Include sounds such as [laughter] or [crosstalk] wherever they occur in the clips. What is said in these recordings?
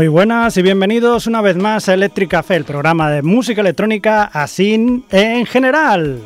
Muy buenas y bienvenidos una vez más a Electric Café, el programa de música electrónica así en general.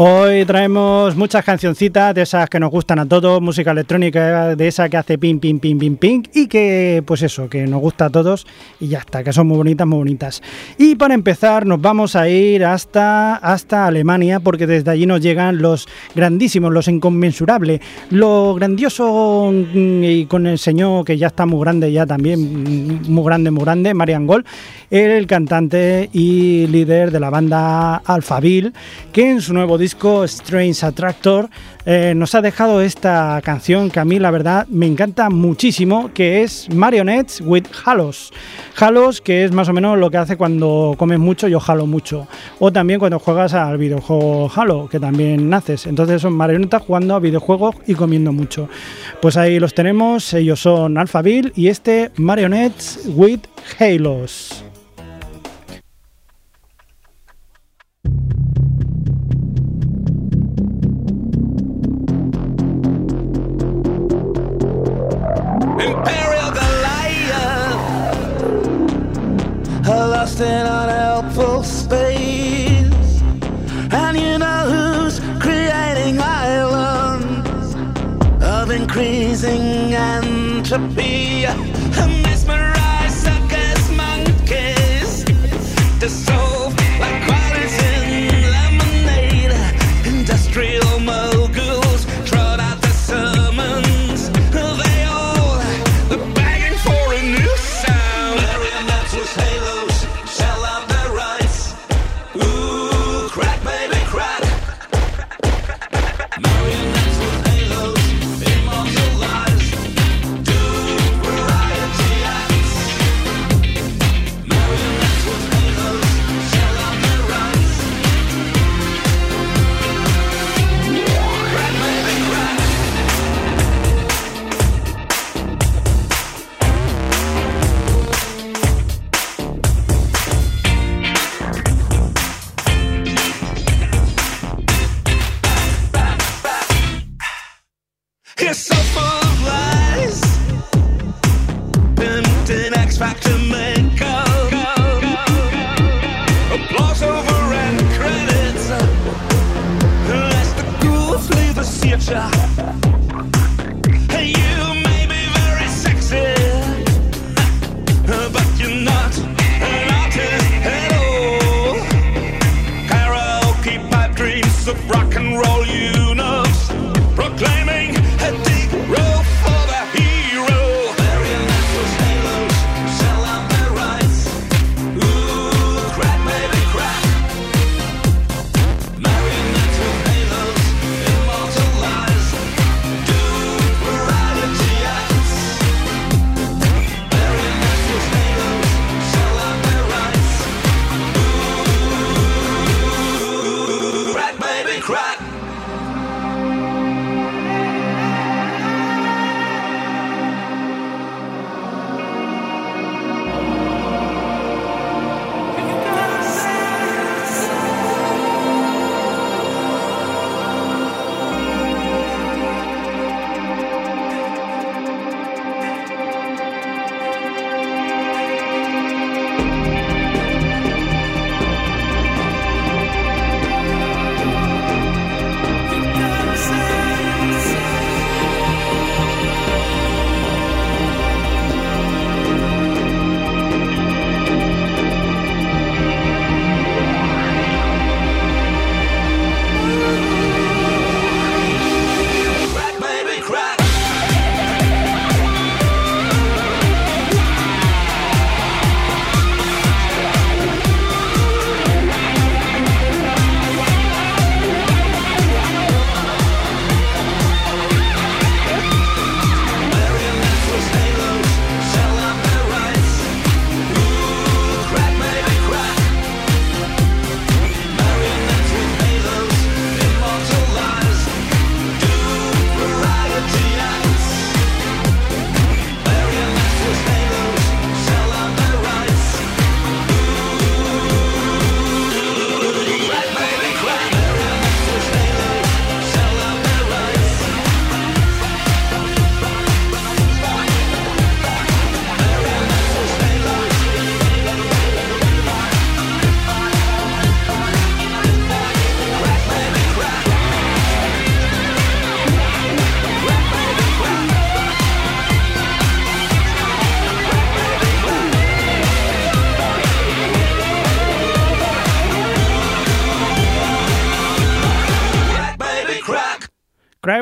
Hoy traemos muchas cancioncitas de esas que nos gustan a todos, música electrónica de esa que hace ping, ping, ping, ping, ping y que, pues eso, que nos gusta a todos y ya está, que son muy bonitas, muy bonitas. Y para empezar nos vamos a ir hasta, hasta Alemania porque desde allí nos llegan los grandísimos, los inconmensurables, lo grandioso mm, y con el señor que ya está muy grande ya también, mm, muy grande, muy grande, Marian Gol, el cantante y líder de la banda Alphaville, que en su nuevo disco disco Strange Attractor eh, nos ha dejado esta canción que a mí la verdad me encanta muchísimo, que es Marionettes with Halos. Halos, que es más o menos lo que hace cuando comes mucho, yo jalo mucho. O también cuando juegas al videojuego Halo, que también naces. Entonces son marionetas jugando a videojuegos y comiendo mucho. Pues ahí los tenemos, ellos son Alphaville y este Marionettes with Halos. Lost in unhelpful space. And you know who's creating islands of increasing entropy. Mesmerized suckers,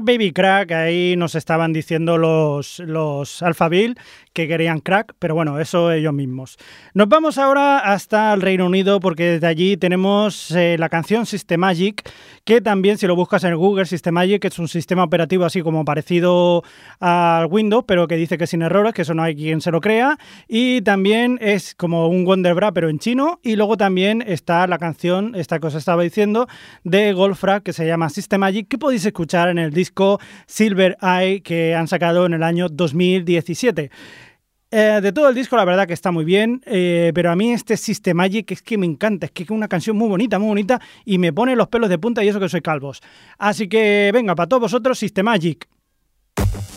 Baby Crack, ahí nos estaban diciendo los, los Alphaville que querían crack, pero bueno, eso ellos mismos. Nos vamos ahora hasta el Reino Unido porque desde allí tenemos eh, la canción Systemagic, que también si lo buscas en Google, Systemagic es un sistema operativo así como parecido al Windows, pero que dice que sin errores, que eso no hay quien se lo crea, y también es como un Wonderbra pero en chino, y luego también está la canción, esta os estaba diciendo, de Goldfrapp que se llama Systemagic, que podéis escuchar en el disco Silver Eye que han sacado en el año 2017. Eh, de todo el disco, la verdad que está muy bien, eh, pero a mí este Systemagic es que me encanta, es que es una canción muy bonita, muy bonita, y me pone los pelos de punta y eso que soy calvos. Así que venga, para todos vosotros, Systemagic. Ay,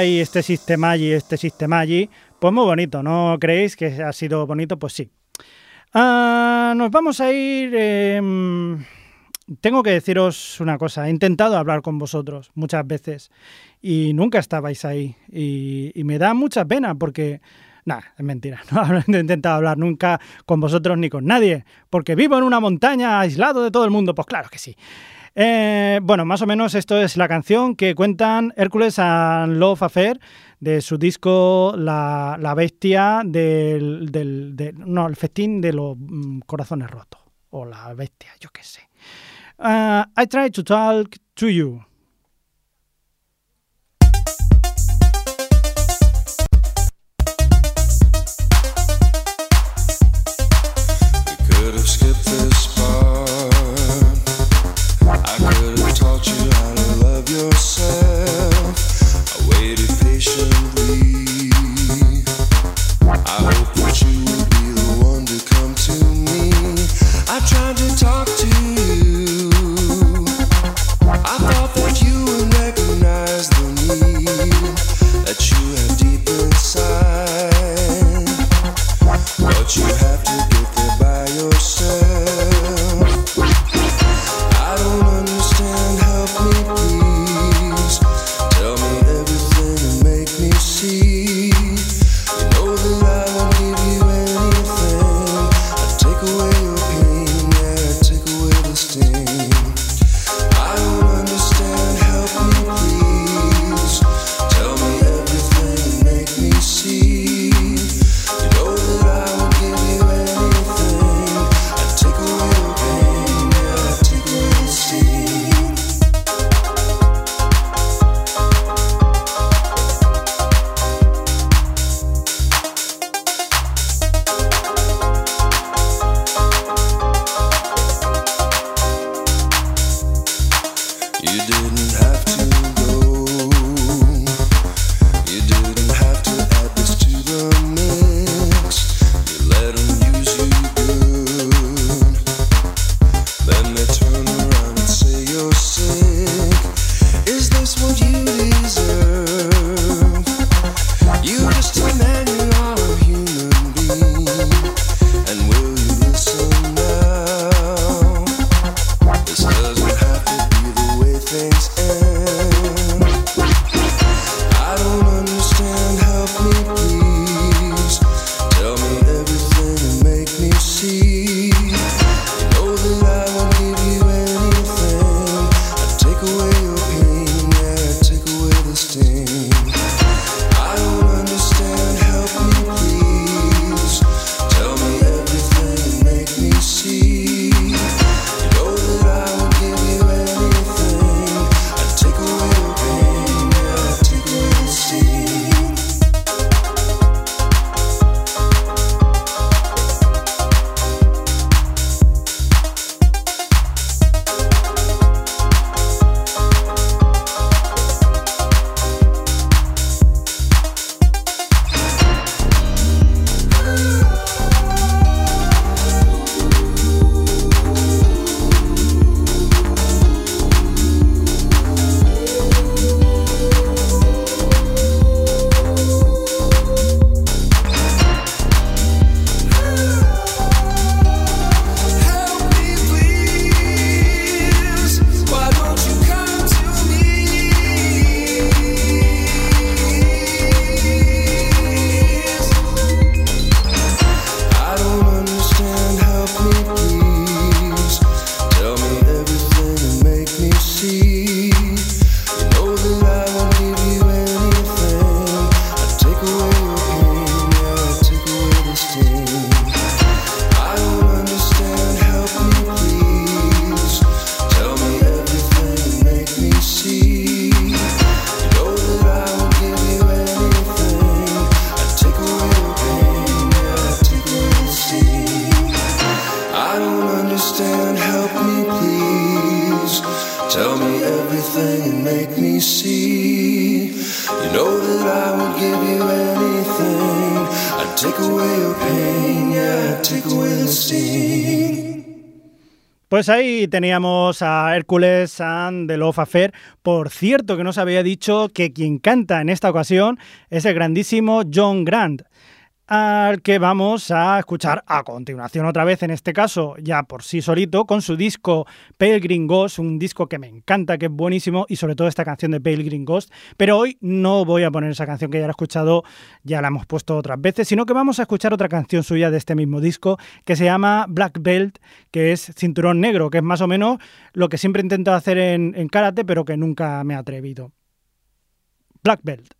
ay, este sistema allí, este sistema allí. Pues muy bonito, ¿no creéis que ha sido bonito? Pues sí. Ah, nos vamos a ir... Em, tengo que deciros una cosa. He intentado hablar con vosotros muchas veces y nunca estabais ahí. Y, y me da mucha pena porque... Nada, es mentira. [laughs] No he intentado hablar nunca con vosotros ni con nadie, porque vivo en una montaña aislado de todo el mundo. Pues claro que sí. Eh, bueno, más o menos esto es la canción que cuentan Hércules and Love Affair de su disco La, Bestia del, No, el festín de los mm, corazones rotos. O La Bestia, yo qué sé. Uh, I try to talk to you. Pues ahí teníamos a Hércules and the Love Affair. Por cierto, que nos había dicho que quien canta en esta ocasión es el grandísimo John Grant al que vamos a escuchar a continuación otra vez, en este caso ya por sí solito, con su disco Pale Green Ghost, un disco que me encanta, que es buenísimo, y sobre todo esta canción de Pale Green Ghost. Pero hoy no voy a poner esa canción que ya la he escuchado, ya la hemos puesto otras veces, sino que vamos a escuchar otra canción suya de este mismo disco que se llama Black Belt, que es cinturón negro, que es más o menos lo que siempre intento hacer en, en karate, pero que nunca me he atrevido. Black Belt.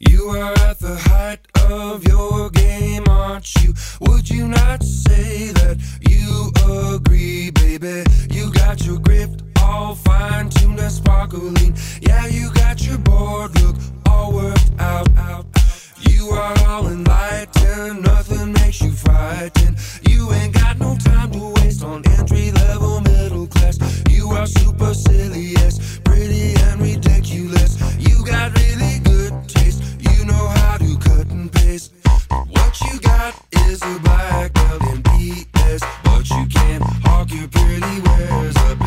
You are at the height of your game, aren't you? Would you not say that you agree, baby? You got your grip all fine tuned and sparkling. Yeah, you got your board look all worked out. out. You are all enlightened, nothing makes you frightened. You ain't got no time to waste on entry level middle class. You are supercilious, pretty and ridiculous. You got really good taste, know how to cut and paste. What you got is a black belt in BS, but you can't hawk your pretty wares up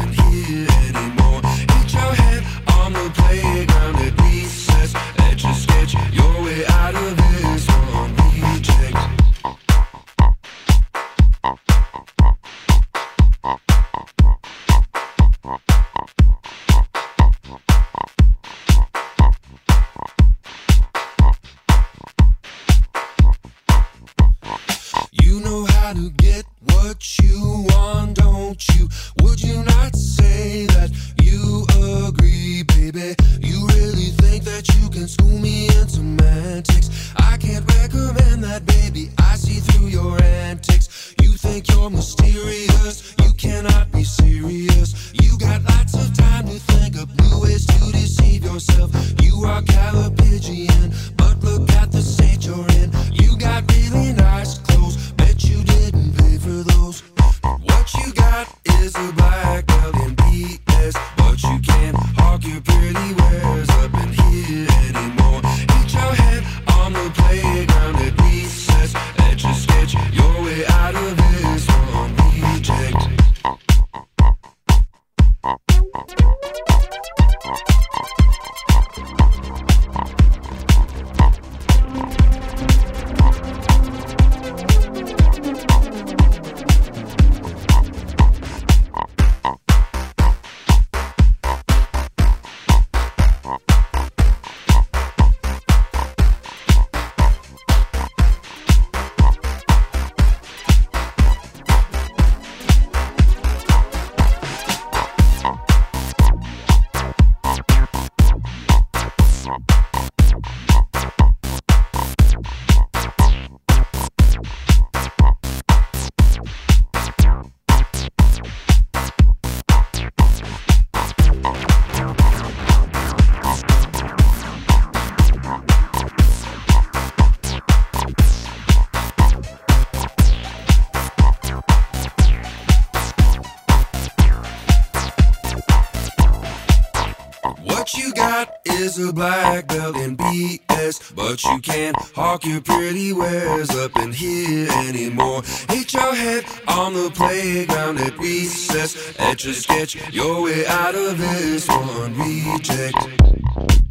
Uh, uh, uh. Is a black belt in BS, but you can't hawk your pretty wares up in here anymore. Hit your head on the playground at recess, etch a sketch your way out of this one reject.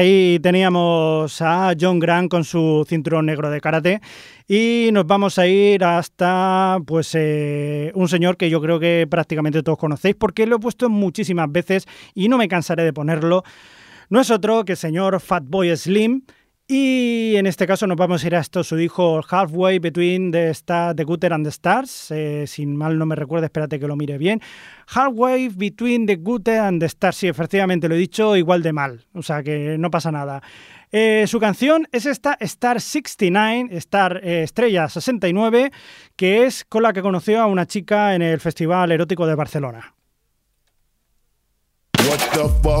Ahí teníamos a John Grant con su cinturón negro de karate y nos vamos a ir hasta pues eh, un señor que yo creo que prácticamente todos conocéis porque lo he puesto muchísimas veces y no me cansaré de ponerlo. No es otro que el señor Fatboy Slim y en este caso nos vamos a ir hasta su hijo Halfway Between the, Star, and the Stars. Eh, sin mal no me recuerdo, espérate que lo mire bien. Halfway Between the Gutter and the Stars. Sí, efectivamente lo he dicho igual de mal. O sea que no pasa nada. Eh, su canción es esta Star 69, Star eh, Estrella 69, que es con la que conoció a una chica en el Festival Erótico de Barcelona. What the fuck?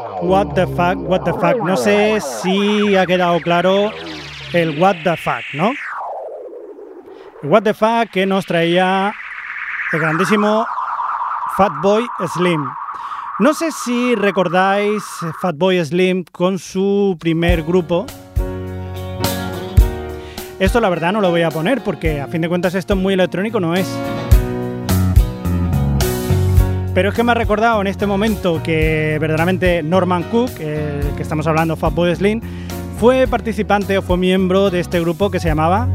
What the fuck? What the fuck? No sé si ha quedado claro el what the fuck, ¿no? What the fuck que nos traía el grandísimo Fatboy Slim. No sé si recordáis Fatboy Slim con su primer grupo. Esto la verdad no lo voy a poner porque a fin de cuentas esto es muy electrónico, no es. Pero es que me ha recordado en este momento que verdaderamente Norman Cook, el que estamos hablando, Fatboy Slim, fue participante o fue miembro de este grupo que se llamaba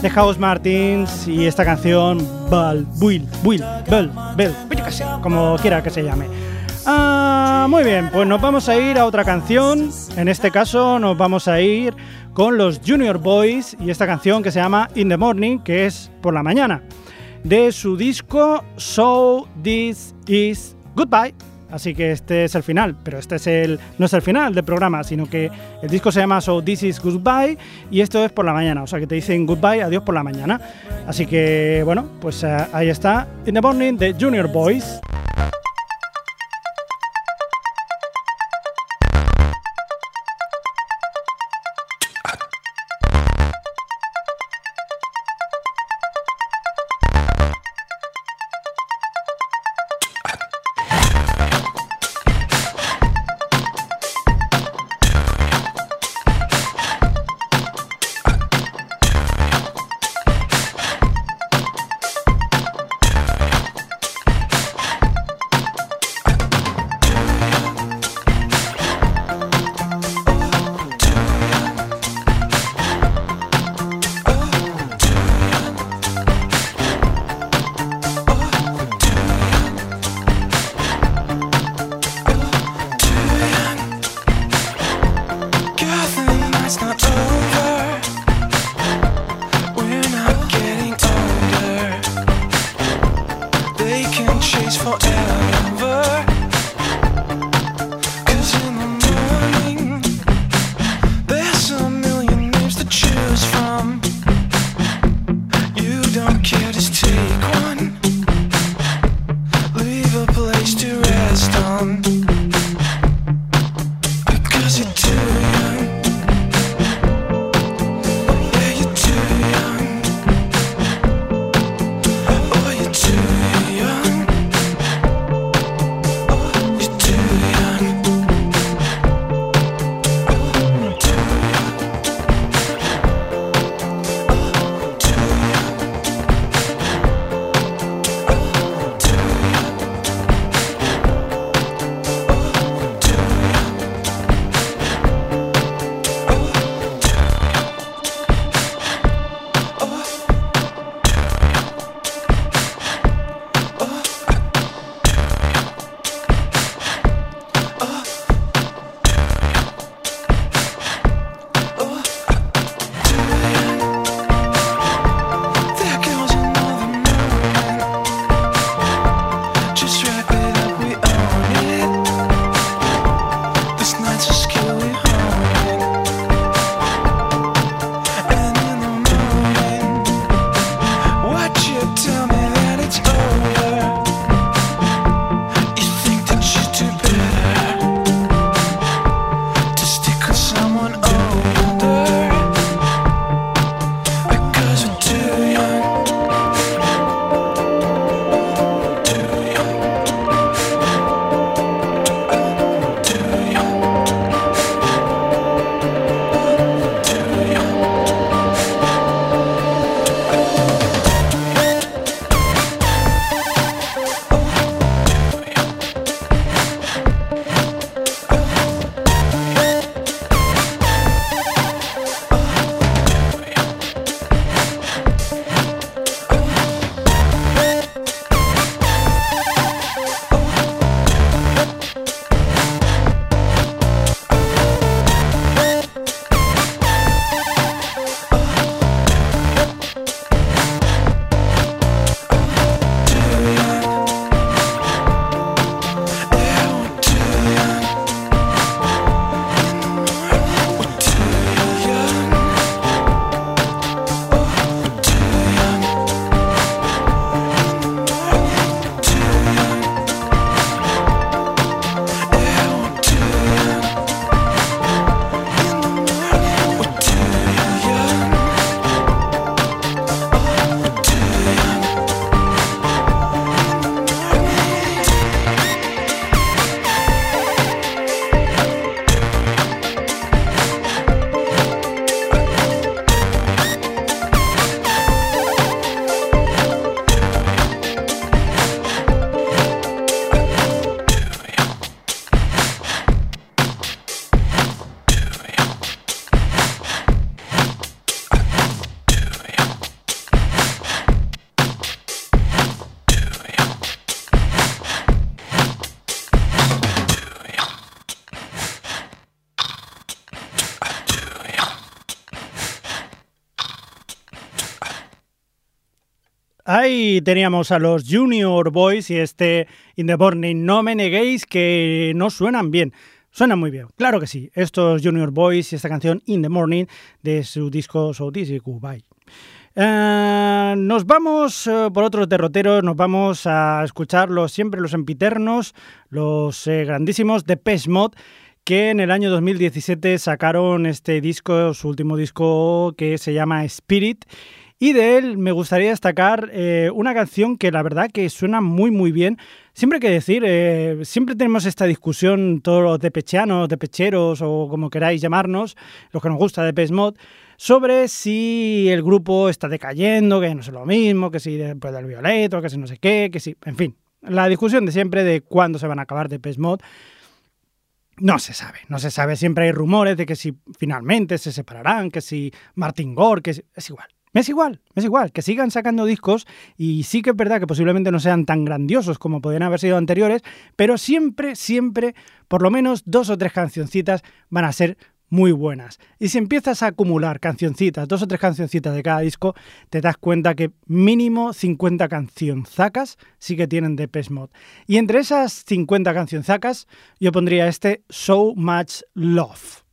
The House Martins y esta canción Ball, Will, Bell, Bell, como quiera que se llame. Ah, muy bien, pues nos vamos a ir a otra canción. En este caso nos vamos a ir con los Junior Boys y esta canción que se llama In the Morning, que es por la mañana de su disco So This Is Goodbye. Así que este es el final, pero este es el no es el final del programa, sino que el disco se llama So This Is Goodbye y esto es por la mañana, o sea que te dicen goodbye, adiós por la mañana. Así que bueno, pues eh, ahí está In the Morning de Junior Boys. Teníamos a los Junior Boys y este In the Morning No Me Neguéis que no suenan bien. Suenan muy bien, claro que sí. Estos Junior Boys y esta canción In the Morning de su disco So This Is Goodbye. Eh, nos vamos eh, por otros derroteros, nos vamos a escuchar siempre los empiternos, los eh, grandísimos de Mod que en el año 2017 sacaron este disco, su último disco que se llama Spirit. Y de él me gustaría destacar eh, una canción que la verdad que suena muy muy bien. Siempre hay que decir, eh, siempre tenemos esta discusión, todos los depecheanos, depecheros o como queráis llamarnos, los que nos gusta de Mod, sobre si el grupo está decayendo, que no es lo mismo, que si después del violeto, que si no sé qué, que si, en fin, la discusión de siempre de cuándo se van a acabar de Mod. No se sabe, no se sabe. Siempre hay rumores de que si finalmente se separarán, que si Martin Gore, que es igual. Es igual, me es igual, que sigan sacando discos y sí que es verdad que posiblemente no sean tan grandiosos como podrían haber sido anteriores, pero siempre, siempre, por lo menos dos o tres cancioncitas van a ser muy buenas. Y si empiezas a acumular cancioncitas, dos o tres cancioncitas de cada disco, te das cuenta que mínimo 50 cancionzacas sí que tienen de Mod. Y entre esas 50 cancionzacas, yo pondría este So Much Love.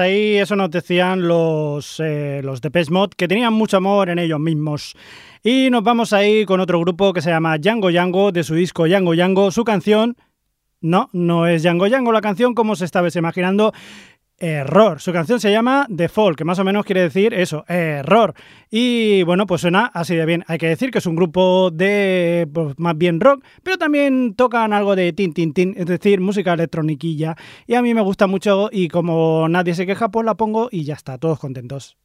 Ahí eso nos decían los, eh, los Depeche Mod, que tenían mucho amor en ellos mismos. Y nos vamos ahí con otro grupo que se llama Yango Yango, de su disco Yango Yango. Su canción, no, no es Yango Yango la canción como se estabais imaginando, Error. Su canción se llama The Fall, que más o menos quiere decir eso, error. Y bueno, pues suena así de bien. Hay que decir que es un grupo de pues, más bien rock, pero también tocan algo de tin tin tin, es decir, música electroniquilla. Y a mí me gusta mucho y como nadie se queja, pues la pongo y ya está, todos contentos.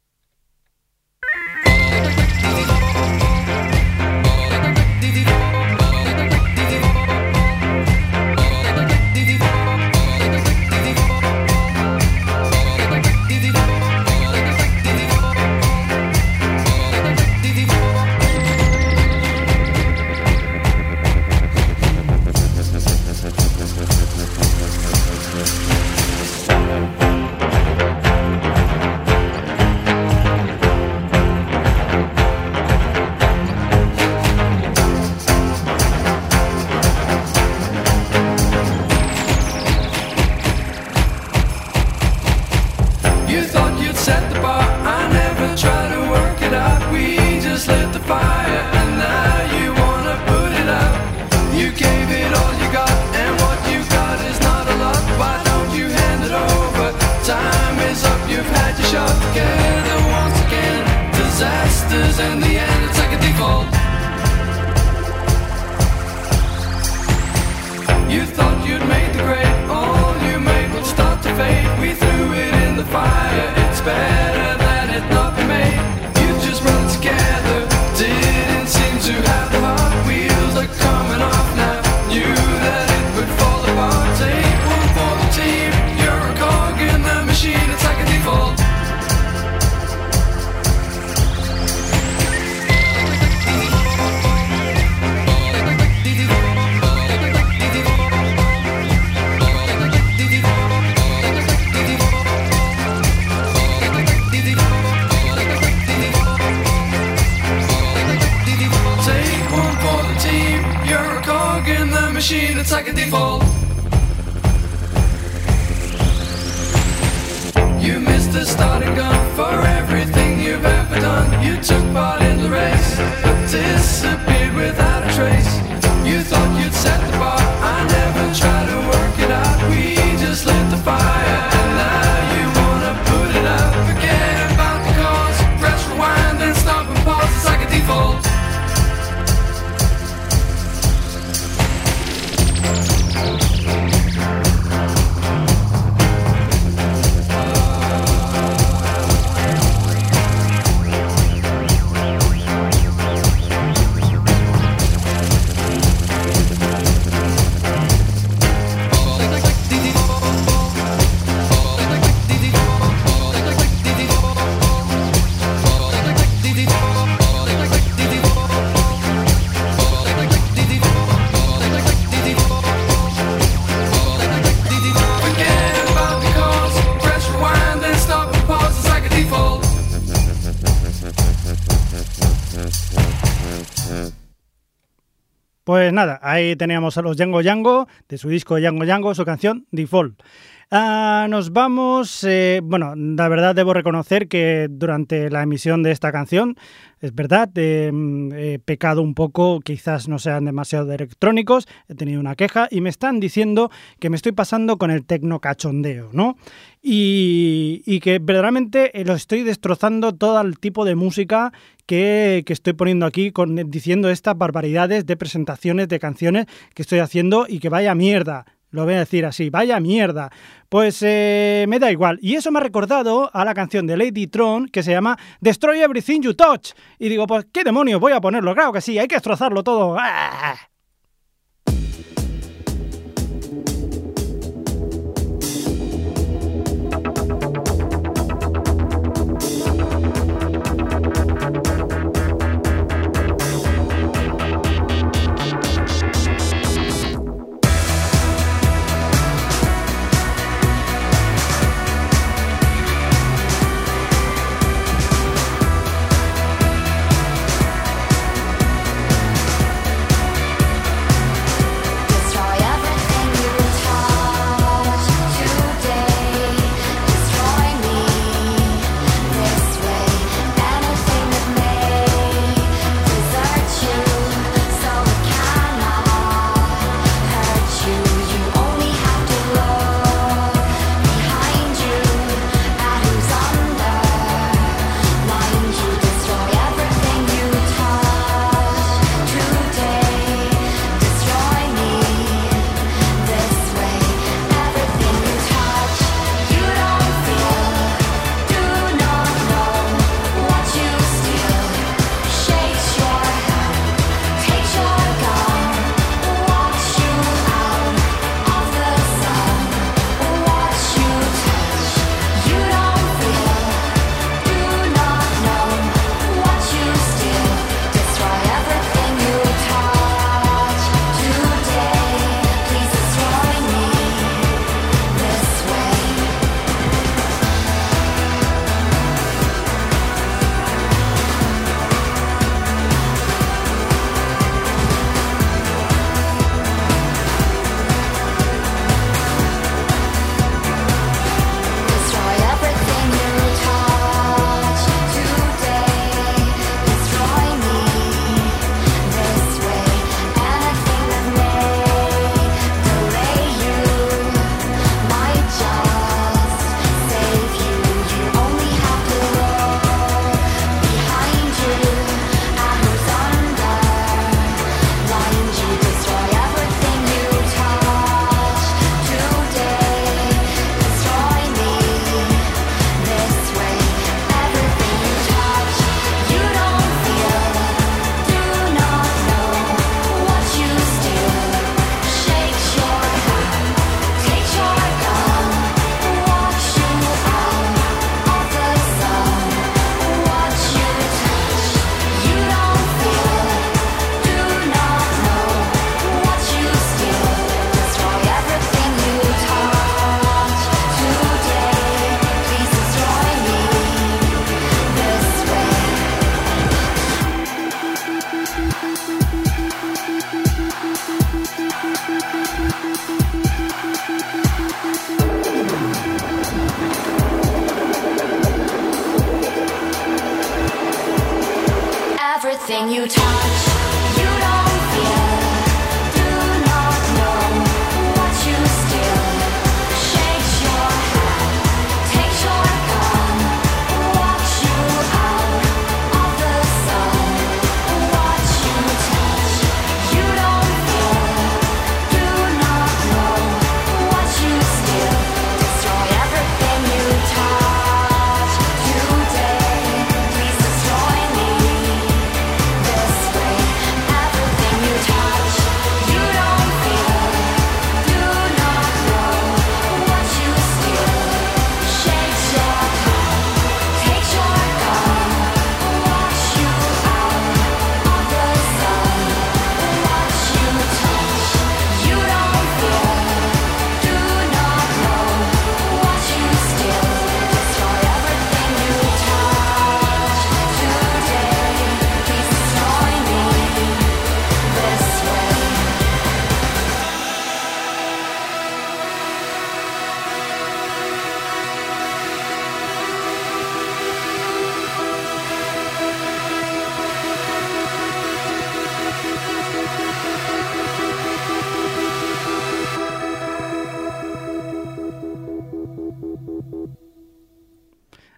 Machine. It's like a default. Nada, ahí teníamos a los Yango Yango, de su disco Yango Yango, su canción Default. Ah, nos vamos, eh, bueno, la verdad debo reconocer que durante la emisión de esta canción, es verdad, eh, he pecado un poco, quizás no sean demasiado electrónicos, he tenido una queja y me están diciendo que me estoy pasando con el tecno cachondeo, ¿no? Y, y que verdaderamente eh, lo estoy destrozando todo el tipo de música que, que estoy poniendo aquí con, diciendo estas barbaridades de presentaciones de canciones que estoy haciendo y que vaya mierda. Lo voy a decir así, vaya mierda. Pues eh, me da igual. Y eso me ha recordado a la canción de Lady Tron que se llama Destroy Everything You Touch. Y digo, pues qué demonios voy a ponerlo. Claro que sí, hay que destrozarlo todo. ¡Ah! Everything you touch,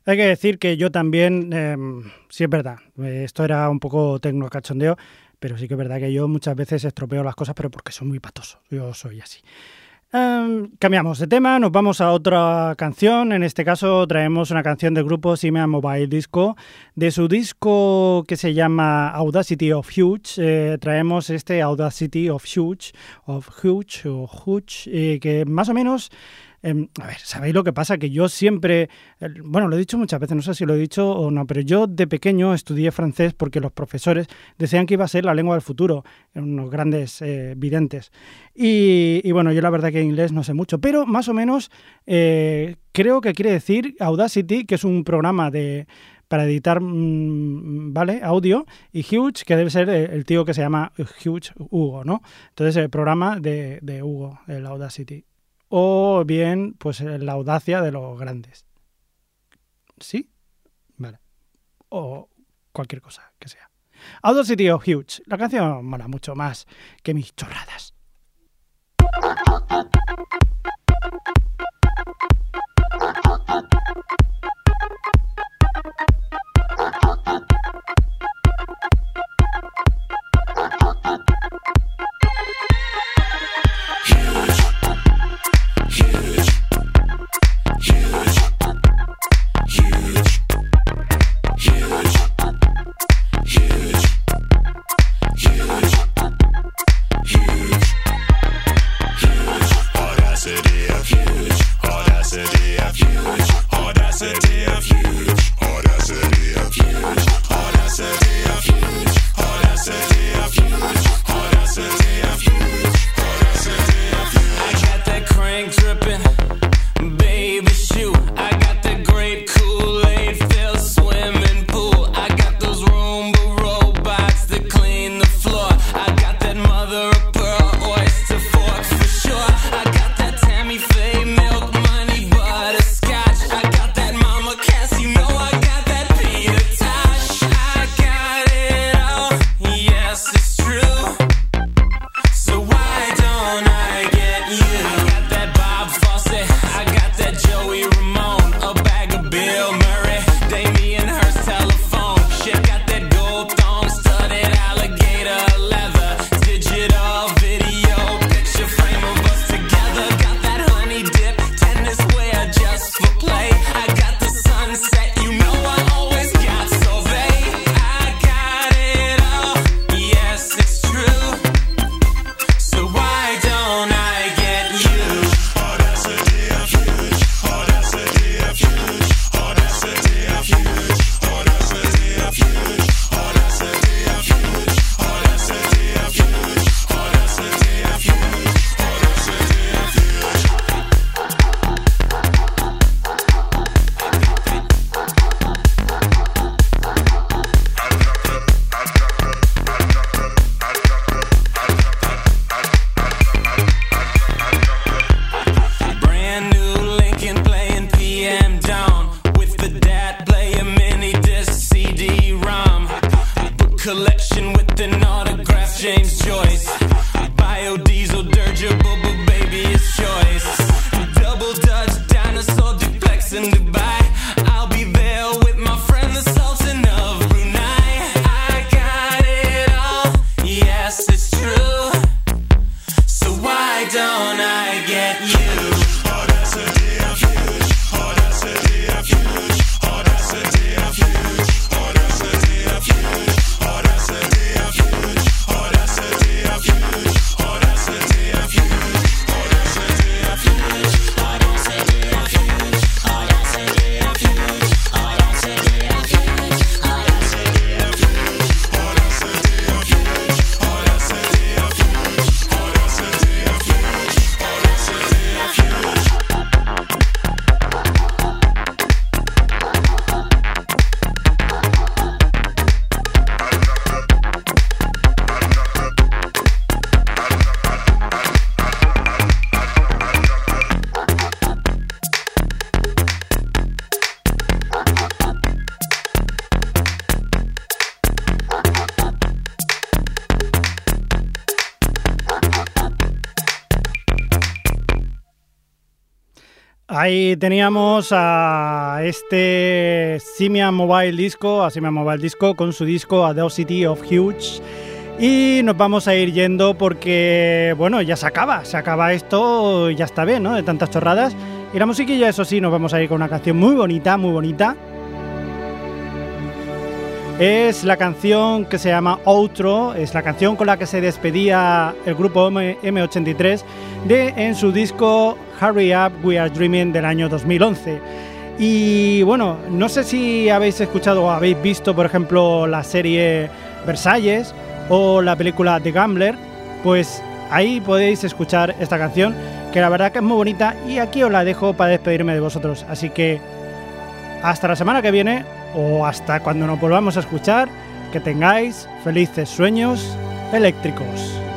Hay que decir que yo también, eh, sí es verdad, esto era un poco tecno cachondeo, pero sí que es verdad que yo muchas veces estropeo las cosas, pero porque soy muy patoso, yo soy así. Em, cambiamos de tema, nos vamos a otra canción. En este caso traemos una canción del grupo Simea Mobile Disco. De su disco que se llama Audacity of Huge, eh, traemos este Audacity of Huge, of Huge o Huge, eh, que más o menos Em, a ver, ¿sabéis lo que pasa? Que yo siempre, el- bueno, lo he dicho muchas veces, no sé si lo he dicho o no, pero yo de pequeño estudié francés porque los profesores decían que iba a ser la lengua del futuro, unos grandes eh, videntes. Y, y bueno, yo la verdad que inglés no sé mucho, pero más o menos eh, creo que quiere decir Audacity, que es un programa de para editar, mm, ¿vale? Audio, y Huge, que debe ser el, el tío que se llama Huge Hugo, ¿no? Entonces, el programa de, de Hugo, el Audacity o bien pues eh, la audacia de los grandes. ¿Sí? Vale. O cualquier cosa que sea. Audacity of Huge. La canción mola mucho más que mis chorradas. Ahí teníamos a este Simian Mobile Disco, a Simian Mobile Disco con su disco Audacity of Huge. Y nos vamos a ir yendo porque, bueno, ya se acaba, se acaba esto, ya está bien, ¿no? De tantas chorradas. Y la musiquilla, eso sí, nos vamos a ir con una canción muy bonita, muy bonita. Es la canción que se llama Outro, es la canción con la que se despedía el grupo M- M83 de en su disco Hurry Up We Are Dreaming del año 2011. Y bueno, no sé si habéis escuchado o habéis visto, por ejemplo, la serie Versalles o la película The Gambler, pues ahí podéis escuchar esta canción, que la verdad que es muy bonita y aquí os la dejo para despedirme de vosotros. Así que hasta la semana que viene o hasta cuando nos volvamos a escuchar, que tengáis felices sueños eléctricos.